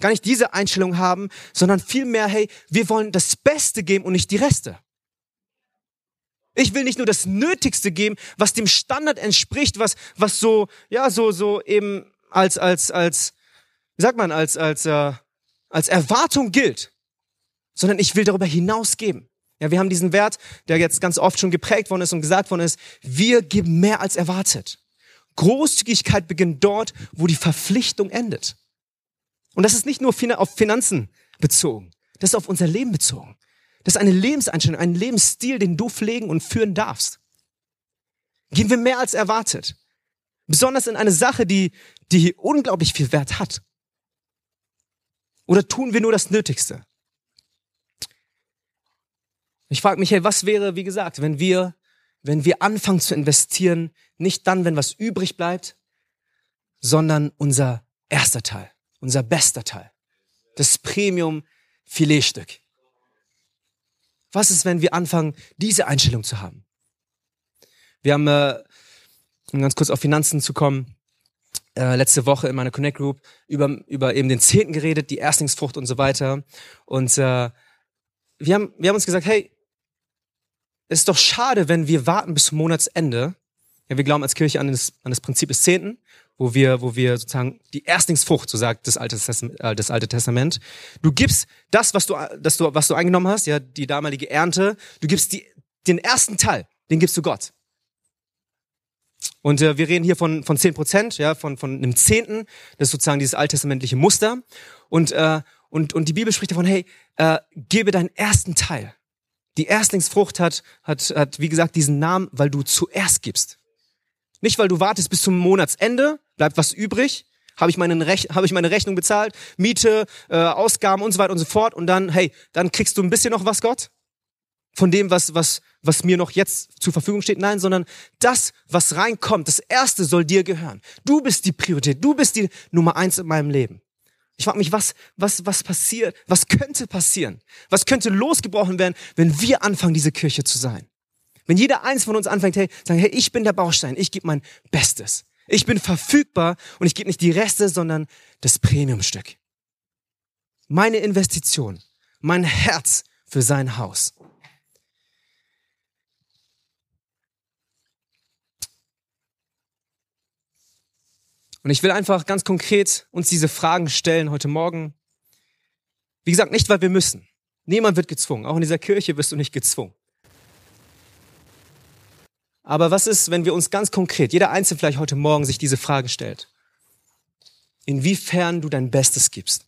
gar nicht diese Einstellung haben, sondern vielmehr, hey, wir wollen das Beste geben und nicht die Reste. Ich will nicht nur das Nötigste geben, was dem Standard entspricht, was, was so, ja, so, so eben als, als, als, wie sagt man, als, als, äh, als Erwartung gilt, sondern ich will darüber hinaus geben. Ja, wir haben diesen Wert, der jetzt ganz oft schon geprägt worden ist und gesagt worden ist, wir geben mehr als erwartet. Großzügigkeit beginnt dort, wo die Verpflichtung endet. Und das ist nicht nur auf Finanzen bezogen, das ist auf unser Leben bezogen. Das ist eine Lebenseinstellung, ein Lebensstil, den du pflegen und führen darfst. Gehen wir mehr als erwartet. Besonders in eine Sache, die, die unglaublich viel Wert hat. Oder tun wir nur das Nötigste? Ich frage mich, hey, was wäre, wie gesagt, wenn wir, wenn wir anfangen zu investieren, nicht dann, wenn was übrig bleibt, sondern unser erster Teil unser bester Teil. Das Premium-Filetstück. Was ist, wenn wir anfangen, diese Einstellung zu haben? Wir haben, äh, um ganz kurz auf Finanzen zu kommen, äh, letzte Woche in meiner Connect Group über, über eben den Zehnten geredet, die Erstlingsfrucht und so weiter. Und äh, wir, haben, wir haben uns gesagt, hey, es ist doch schade, wenn wir warten bis zum Monatsende. Ja, wir glauben als Kirche an das, an das Prinzip des Zehnten wo wir, wo wir sozusagen die Erstlingsfrucht, so sagt das Alte, Testament, äh, das Alte Testament. Du gibst das, was du, das du, was du eingenommen hast, ja, die damalige Ernte. Du gibst die, den ersten Teil, den gibst du Gott. Und äh, wir reden hier von von zehn Prozent, ja, von von einem Zehnten. Das ist sozusagen dieses alttestamentliche Muster. Und äh, und, und die Bibel spricht davon, hey, äh, gebe deinen ersten Teil. Die Erstlingsfrucht hat, hat, hat, wie gesagt, diesen Namen, weil du zuerst gibst. Nicht, weil du wartest bis zum Monatsende, bleibt was übrig, habe ich, meine hab ich meine Rechnung bezahlt, Miete, äh, Ausgaben und so weiter und so fort und dann, hey, dann kriegst du ein bisschen noch was, Gott? Von dem, was, was, was mir noch jetzt zur Verfügung steht. Nein, sondern das, was reinkommt, das Erste soll dir gehören. Du bist die Priorität, du bist die Nummer eins in meinem Leben. Ich frage mich, was, was, was passiert, was könnte passieren? Was könnte losgebrochen werden, wenn wir anfangen, diese Kirche zu sein? Wenn jeder eins von uns anfängt, hey, sagen, hey, ich bin der Baustein, ich gebe mein Bestes. Ich bin verfügbar und ich gebe nicht die Reste, sondern das Premiumstück. Meine Investition, mein Herz für sein Haus. Und ich will einfach ganz konkret uns diese Fragen stellen heute Morgen. Wie gesagt, nicht, weil wir müssen. Niemand wird gezwungen. Auch in dieser Kirche wirst du nicht gezwungen. Aber was ist, wenn wir uns ganz konkret, jeder Einzelne vielleicht heute Morgen sich diese Frage stellt? Inwiefern du dein Bestes gibst?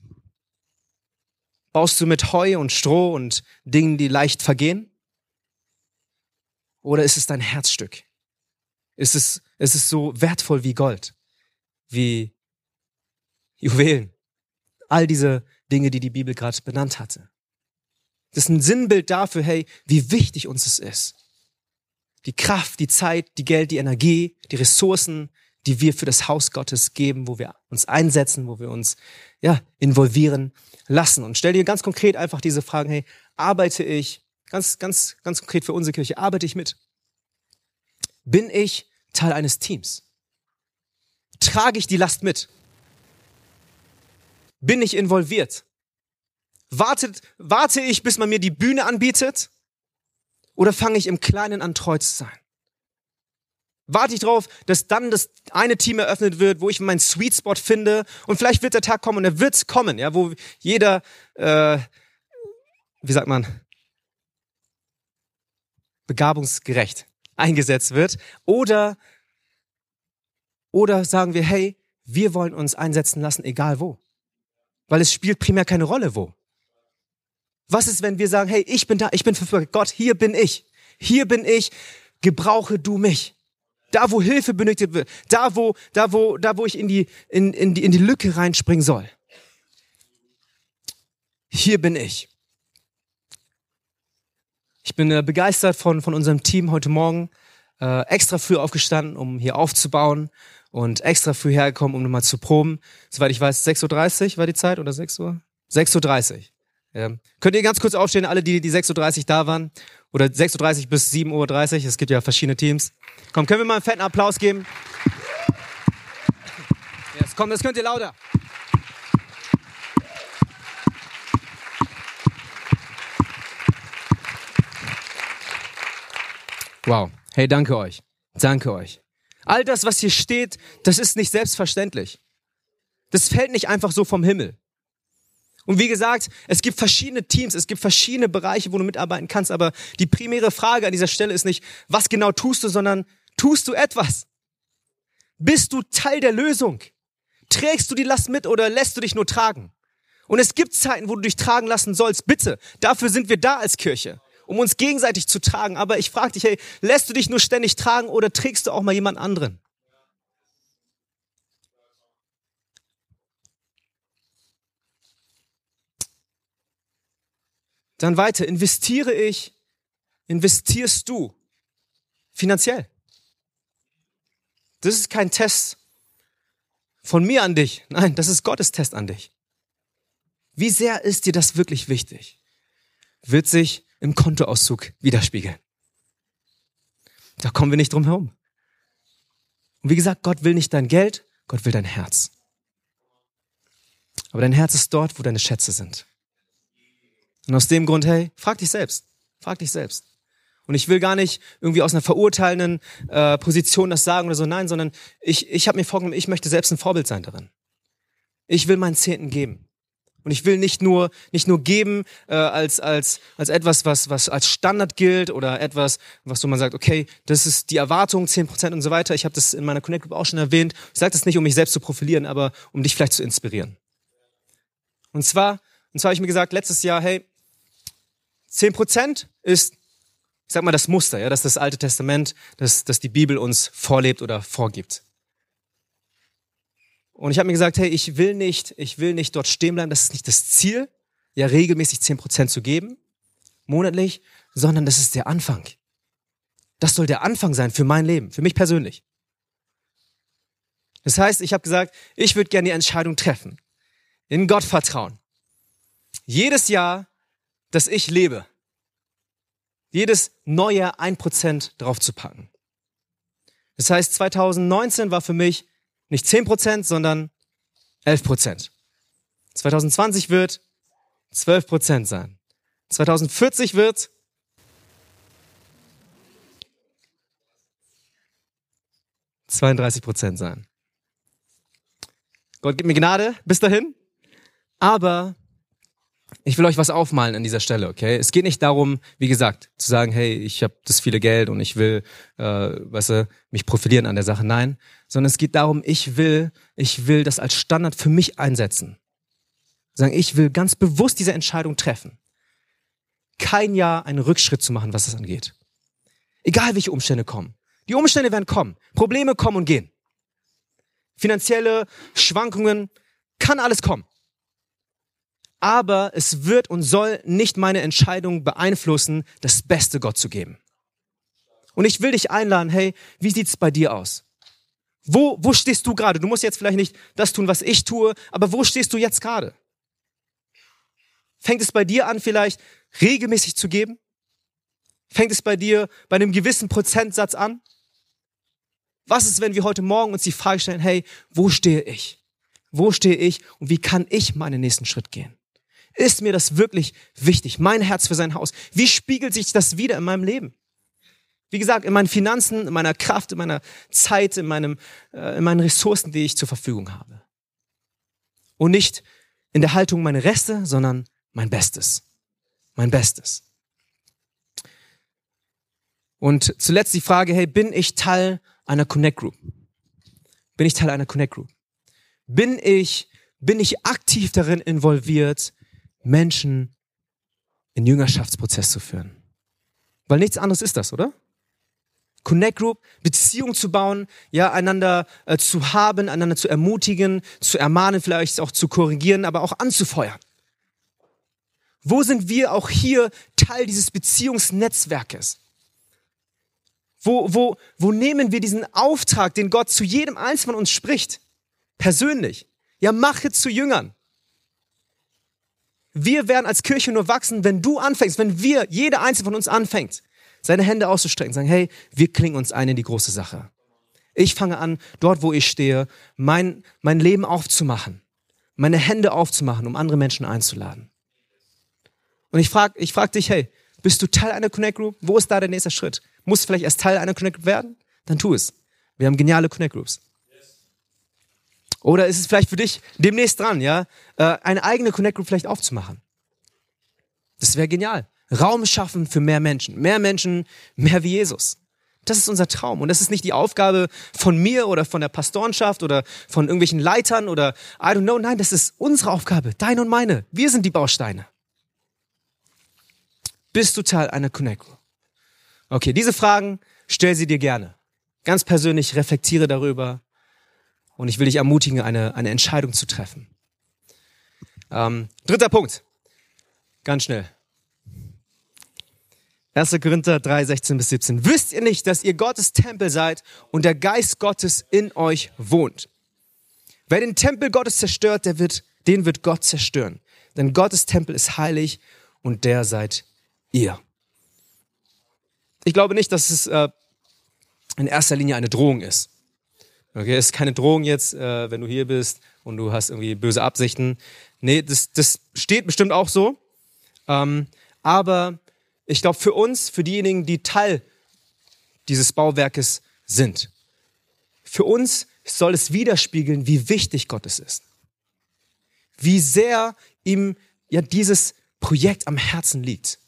Baust du mit Heu und Stroh und Dingen, die leicht vergehen? Oder ist es dein Herzstück? Ist es, ist es so wertvoll wie Gold? Wie Juwelen. All diese Dinge, die die Bibel gerade benannt hatte. Das ist ein Sinnbild dafür, hey, wie wichtig uns es ist. Die Kraft, die Zeit, die Geld, die Energie, die Ressourcen, die wir für das Haus Gottes geben, wo wir uns einsetzen, wo wir uns ja, involvieren lassen. Und stell dir ganz konkret einfach diese Fragen, hey, arbeite ich, ganz, ganz, ganz konkret für unsere Kirche, arbeite ich mit? Bin ich Teil eines Teams? Trage ich die Last mit? Bin ich involviert? Wartet, warte ich, bis man mir die Bühne anbietet? Oder fange ich im Kleinen an, treu zu sein? Warte ich darauf, dass dann das eine Team eröffnet wird, wo ich meinen Sweet Spot finde und vielleicht wird der Tag kommen und er wird kommen, ja, wo jeder, äh, wie sagt man, begabungsgerecht eingesetzt wird. Oder oder sagen wir, hey, wir wollen uns einsetzen lassen, egal wo. Weil es spielt primär keine Rolle, wo. Was ist, wenn wir sagen, hey, ich bin da, ich bin verfügbar. Gott, hier bin ich. Hier bin ich. Gebrauche du mich. Da, wo Hilfe benötigt wird. Da, wo, da, wo, da, wo ich in die, in, in die, in die Lücke reinspringen soll. Hier bin ich. Ich bin äh, begeistert von, von unserem Team heute Morgen. Äh, extra früh aufgestanden, um hier aufzubauen und extra früh hergekommen, um nochmal zu proben. Soweit ich weiß, 6.30 Uhr war die Zeit oder 6 Uhr? 6.30 Uhr. Ja. Könnt ihr ganz kurz aufstehen, alle, die, die 6.30 Uhr da waren? Oder 6.30 Uhr bis 7.30 Uhr, es gibt ja verschiedene Teams. Komm, können wir mal einen fetten Applaus geben? Yes, komm, das könnt ihr lauter. Wow. Hey, danke euch. Danke euch. All das, was hier steht, das ist nicht selbstverständlich. Das fällt nicht einfach so vom Himmel. Und wie gesagt, es gibt verschiedene Teams, es gibt verschiedene Bereiche, wo du mitarbeiten kannst, aber die primäre Frage an dieser Stelle ist nicht, was genau tust du, sondern tust du etwas? Bist du Teil der Lösung? Trägst du die Last mit oder lässt du dich nur tragen? Und es gibt Zeiten, wo du dich tragen lassen sollst. Bitte, dafür sind wir da als Kirche um uns gegenseitig zu tragen. Aber ich frage dich, hey, lässt du dich nur ständig tragen oder trägst du auch mal jemand anderen? Dann weiter, investiere ich, investierst du finanziell? Das ist kein Test von mir an dich. Nein, das ist Gottes Test an dich. Wie sehr ist dir das wirklich wichtig? Wird sich im Kontoauszug widerspiegeln. Da kommen wir nicht drum herum. Und wie gesagt, Gott will nicht dein Geld, Gott will dein Herz. Aber dein Herz ist dort, wo deine Schätze sind. Und aus dem Grund, hey, frag dich selbst. Frag dich selbst. Und ich will gar nicht irgendwie aus einer verurteilenden äh, Position das sagen oder so, nein, sondern ich, ich habe mir vorgenommen, ich möchte selbst ein Vorbild sein darin. Ich will meinen Zehnten geben. Und ich will nicht nur nicht nur geben äh, als als als etwas, was was als Standard gilt oder etwas, was so man sagt, okay, das ist die Erwartung, zehn Prozent und so weiter. Ich habe das in meiner Connect Group auch schon erwähnt. Ich sage das nicht, um mich selbst zu profilieren, aber um dich vielleicht zu inspirieren. Und zwar Und zwar habe ich mir gesagt, letztes Jahr, hey, 10% ist, ich sag mal, das Muster, ja, das ist das Alte Testament, das, das die Bibel uns vorlebt oder vorgibt. Und ich habe mir gesagt, hey, ich will nicht, ich will nicht dort stehen bleiben, das ist nicht das Ziel, ja, regelmäßig 10% zu geben, monatlich, sondern das ist der Anfang. Das soll der Anfang sein für mein Leben, für mich persönlich. Das heißt, ich habe gesagt, ich würde gerne die Entscheidung treffen, in Gott vertrauen. Jedes Jahr, das ich lebe, jedes neue 1% drauf zu packen. Das heißt, 2019 war für mich nicht 10%, sondern 11%. 2020 wird 12% sein. 2040 wird 32 Prozent sein. Gott gibt mir Gnade bis dahin. Aber ich will euch was aufmalen an dieser Stelle, okay? Es geht nicht darum, wie gesagt, zu sagen, hey, ich habe das viele Geld und ich will, äh, weißt du, mich profilieren an der Sache. Nein, sondern es geht darum, ich will, ich will das als Standard für mich einsetzen. Sagen, ich will ganz bewusst diese Entscheidung treffen. Kein Jahr einen Rückschritt zu machen, was das angeht. Egal welche Umstände kommen. Die Umstände werden kommen. Probleme kommen und gehen. Finanzielle Schwankungen, kann alles kommen. Aber es wird und soll nicht meine Entscheidung beeinflussen, das Beste Gott zu geben. Und ich will dich einladen, hey, wie sieht's bei dir aus? Wo, wo stehst du gerade? Du musst jetzt vielleicht nicht das tun, was ich tue, aber wo stehst du jetzt gerade? Fängt es bei dir an, vielleicht regelmäßig zu geben? Fängt es bei dir bei einem gewissen Prozentsatz an? Was ist, wenn wir heute Morgen uns die Frage stellen, hey, wo stehe ich? Wo stehe ich und wie kann ich meinen nächsten Schritt gehen? Ist mir das wirklich wichtig? Mein Herz für sein Haus. Wie spiegelt sich das wieder in meinem Leben? Wie gesagt, in meinen Finanzen, in meiner Kraft, in meiner Zeit, in, meinem, äh, in meinen Ressourcen, die ich zur Verfügung habe. Und nicht in der Haltung meine Reste, sondern mein Bestes. Mein Bestes. Und zuletzt die Frage, hey, bin ich Teil einer Connect Group? Bin ich Teil einer Connect Group? Bin ich, bin ich aktiv darin involviert, Menschen in Jüngerschaftsprozess zu führen? Weil nichts anderes ist das, oder? Connect Group, Beziehung zu bauen, ja, einander äh, zu haben, einander zu ermutigen, zu ermahnen, vielleicht auch zu korrigieren, aber auch anzufeuern. Wo sind wir auch hier Teil dieses Beziehungsnetzwerkes? Wo, wo, wo nehmen wir diesen Auftrag, den Gott zu jedem Einzelnen von uns spricht? Persönlich. Ja, mache zu Jüngern. Wir werden als Kirche nur wachsen, wenn du anfängst, wenn wir, jeder Einzelne von uns anfängt, seine Hände auszustrecken, sagen, hey, wir klingen uns ein in die große Sache. Ich fange an, dort, wo ich stehe, mein, mein Leben aufzumachen, meine Hände aufzumachen, um andere Menschen einzuladen. Und ich frage ich frag dich, hey, bist du Teil einer Connect Group? Wo ist da der nächste Schritt? Musst du vielleicht erst Teil einer Connect Group werden? Dann tu es. Wir haben geniale Connect Groups. Oder ist es vielleicht für dich demnächst dran, ja, äh, eine eigene Connect Group vielleicht aufzumachen? Das wäre genial. Raum schaffen für mehr Menschen. Mehr Menschen, mehr wie Jesus. Das ist unser Traum. Und das ist nicht die Aufgabe von mir oder von der Pastorenschaft oder von irgendwelchen Leitern oder I don't know. Nein, das ist unsere Aufgabe. Deine und meine. Wir sind die Bausteine. Bist du Teil einer Connect Group? Okay, diese Fragen stell sie dir gerne. Ganz persönlich reflektiere darüber. Und ich will dich ermutigen, eine, eine Entscheidung zu treffen. Ähm, dritter Punkt. Ganz schnell. 1. Korinther 3, 16 bis 17. Wisst ihr nicht, dass ihr Gottes Tempel seid und der Geist Gottes in euch wohnt? Wer den Tempel Gottes zerstört, der wird, den wird Gott zerstören. Denn Gottes Tempel ist heilig und der seid ihr. Ich glaube nicht, dass es äh, in erster Linie eine Drohung ist. Okay, es ist keine Drohung jetzt, äh, wenn du hier bist und du hast irgendwie böse Absichten. Nee, das, das steht bestimmt auch so. Ähm, aber ich glaube, für uns, für diejenigen, die Teil dieses Bauwerkes sind, für uns soll es widerspiegeln, wie wichtig Gottes ist. Wie sehr ihm ja dieses Projekt am Herzen liegt.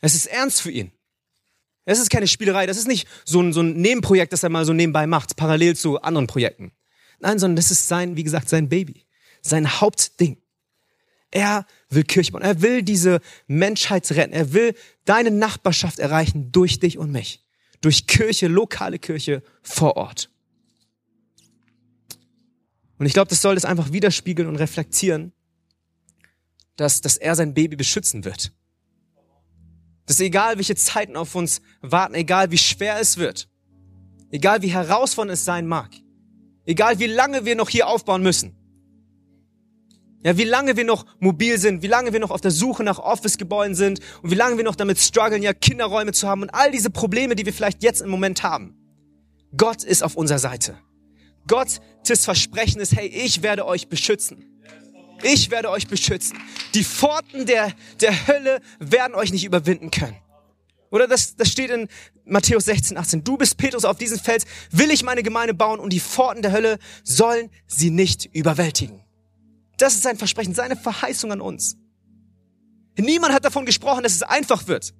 Es ist ernst für ihn. Es ist keine Spielerei. Das ist nicht so ein, so ein Nebenprojekt, das er mal so nebenbei macht, parallel zu anderen Projekten. Nein, sondern das ist sein, wie gesagt, sein Baby. Sein Hauptding. Er will Kirche bauen. Er will diese Menschheit retten. Er will deine Nachbarschaft erreichen durch dich und mich. Durch Kirche, lokale Kirche vor Ort. Und ich glaube, das soll das einfach widerspiegeln und reflektieren, dass, dass er sein Baby beschützen wird. Dass egal, welche Zeiten auf uns warten, egal wie schwer es wird, egal wie herausfordernd es sein mag, egal wie lange wir noch hier aufbauen müssen, ja, wie lange wir noch mobil sind, wie lange wir noch auf der Suche nach Office-Gebäuden sind und wie lange wir noch damit strugglen, ja, Kinderräume zu haben und all diese Probleme, die wir vielleicht jetzt im Moment haben. Gott ist auf unserer Seite. Gottes Versprechen ist, hey, ich werde euch beschützen. Ich werde euch beschützen. Die Pforten der, der Hölle werden euch nicht überwinden können. Oder das, das steht in Matthäus 16, 18. Du bist Petrus, auf diesem Fels will ich meine Gemeinde bauen und die Pforten der Hölle sollen sie nicht überwältigen. Das ist sein Versprechen, seine Verheißung an uns. Niemand hat davon gesprochen, dass es einfach wird.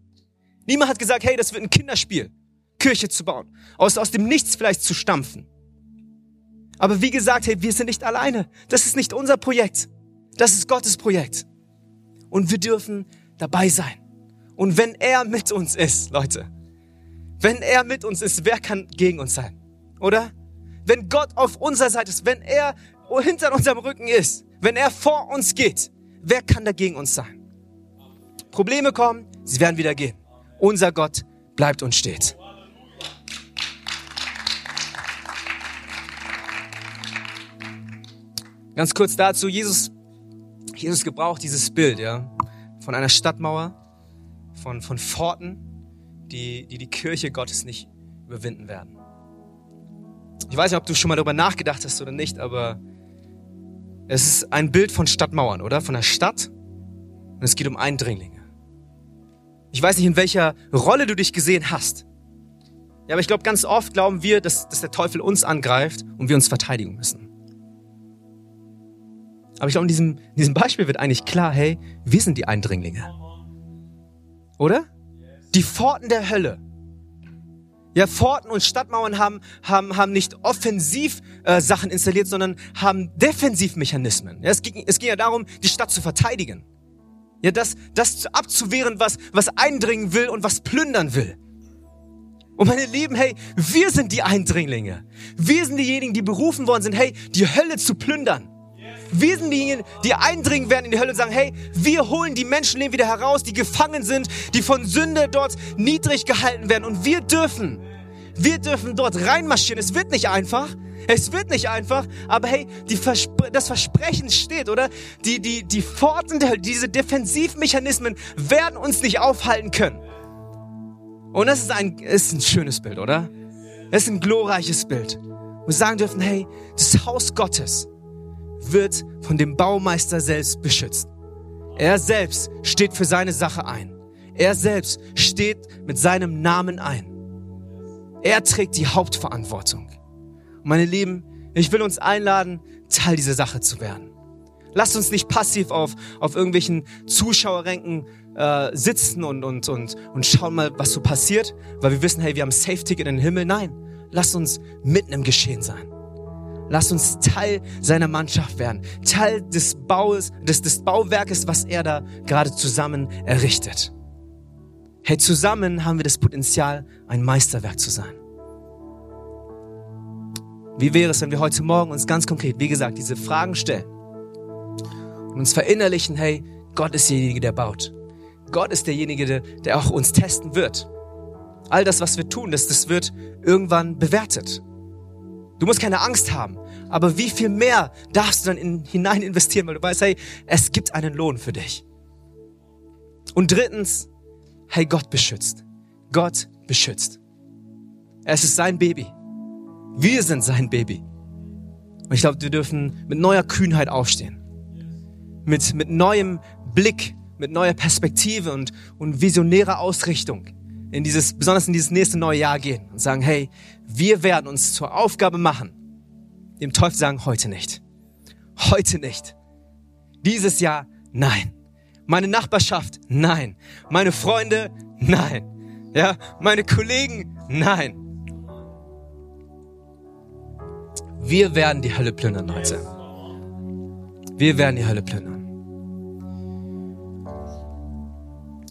Niemand hat gesagt, hey, das wird ein Kinderspiel, Kirche zu bauen, aus, aus dem Nichts vielleicht zu stampfen. Aber wie gesagt, hey, wir sind nicht alleine. Das ist nicht unser Projekt. Das ist Gottes Projekt. Und wir dürfen dabei sein. Und wenn er mit uns ist, Leute, wenn er mit uns ist, wer kann gegen uns sein? Oder? Wenn Gott auf unserer Seite ist, wenn er hinter unserem Rücken ist, wenn er vor uns geht, wer kann dagegen uns sein? Probleme kommen, sie werden wieder gehen. Unser Gott bleibt und steht. Ganz kurz dazu, Jesus, Jesus gebraucht dieses Bild, ja, von einer Stadtmauer, von, von Pforten, die, die die Kirche Gottes nicht überwinden werden. Ich weiß nicht, ob du schon mal darüber nachgedacht hast oder nicht, aber es ist ein Bild von Stadtmauern, oder? Von der Stadt. Und es geht um Eindringlinge. Ich weiß nicht, in welcher Rolle du dich gesehen hast. Ja, aber ich glaube, ganz oft glauben wir, dass, dass der Teufel uns angreift und wir uns verteidigen müssen. Aber ich glaube, in diesem, in diesem Beispiel wird eigentlich klar, hey, wir sind die Eindringlinge. Oder? Die Pforten der Hölle ja, Pforten und Stadtmauern haben, haben, haben nicht offensiv äh, Sachen installiert, sondern haben Defensivmechanismen. Ja, es, ging, es ging ja darum, die Stadt zu verteidigen. Ja, das, das abzuwehren, was, was eindringen will und was plündern will. Und meine Lieben, hey, wir sind die Eindringlinge. Wir sind diejenigen, die berufen worden sind, hey, die Hölle zu plündern. Wir sind diejenigen, die eindringen werden in die Hölle und sagen, hey, wir holen die Menschenleben wieder heraus, die gefangen sind, die von Sünde dort niedrig gehalten werden. Und wir dürfen wir dürfen dort reinmarschieren. Es wird nicht einfach. Es wird nicht einfach, aber hey, die Verspr das Versprechen steht, oder? Die, die, die Pforten, diese Defensivmechanismen werden uns nicht aufhalten können. Und das ist ein, ist ein schönes Bild, oder? Das ist ein glorreiches Bild. Wir sagen dürfen, hey, das Haus Gottes wird von dem Baumeister selbst beschützt. Er selbst steht für seine Sache ein. Er selbst steht mit seinem Namen ein. Er trägt die Hauptverantwortung. Meine Lieben, ich will uns einladen, Teil dieser Sache zu werden. Lasst uns nicht passiv auf, auf irgendwelchen Zuschauerränken äh, sitzen und, und, und, und schauen mal, was so passiert, weil wir wissen, hey, wir haben Safe-Ticket in den Himmel. Nein, lasst uns mitten im Geschehen sein. Lasst uns Teil seiner Mannschaft werden, Teil des Baues, des, des Bauwerkes, was er da gerade zusammen errichtet. Hey, zusammen haben wir das Potenzial, ein Meisterwerk zu sein. Wie wäre es, wenn wir heute Morgen uns ganz konkret, wie gesagt, diese Fragen stellen und uns verinnerlichen, hey, Gott ist derjenige, der baut. Gott ist derjenige, der, der auch uns testen wird. All das, was wir tun, das, das wird irgendwann bewertet. Du musst keine Angst haben. Aber wie viel mehr darfst du dann in, hinein investieren, weil du weißt, hey, es gibt einen Lohn für dich. Und drittens, hey, Gott beschützt. Gott beschützt. Es ist sein Baby. Wir sind sein Baby. Und ich glaube, wir dürfen mit neuer Kühnheit aufstehen. Mit, mit neuem Blick, mit neuer Perspektive und, und visionärer Ausrichtung in dieses, besonders in dieses nächste neue Jahr gehen und sagen, hey, wir werden uns zur Aufgabe machen, dem Teufel sagen, heute nicht. Heute nicht. Dieses Jahr, nein. Meine Nachbarschaft? Nein. Meine Freunde? Nein. Ja, meine Kollegen? Nein. Wir werden die Hölle plündern, Leute. Wir werden die Hölle plündern.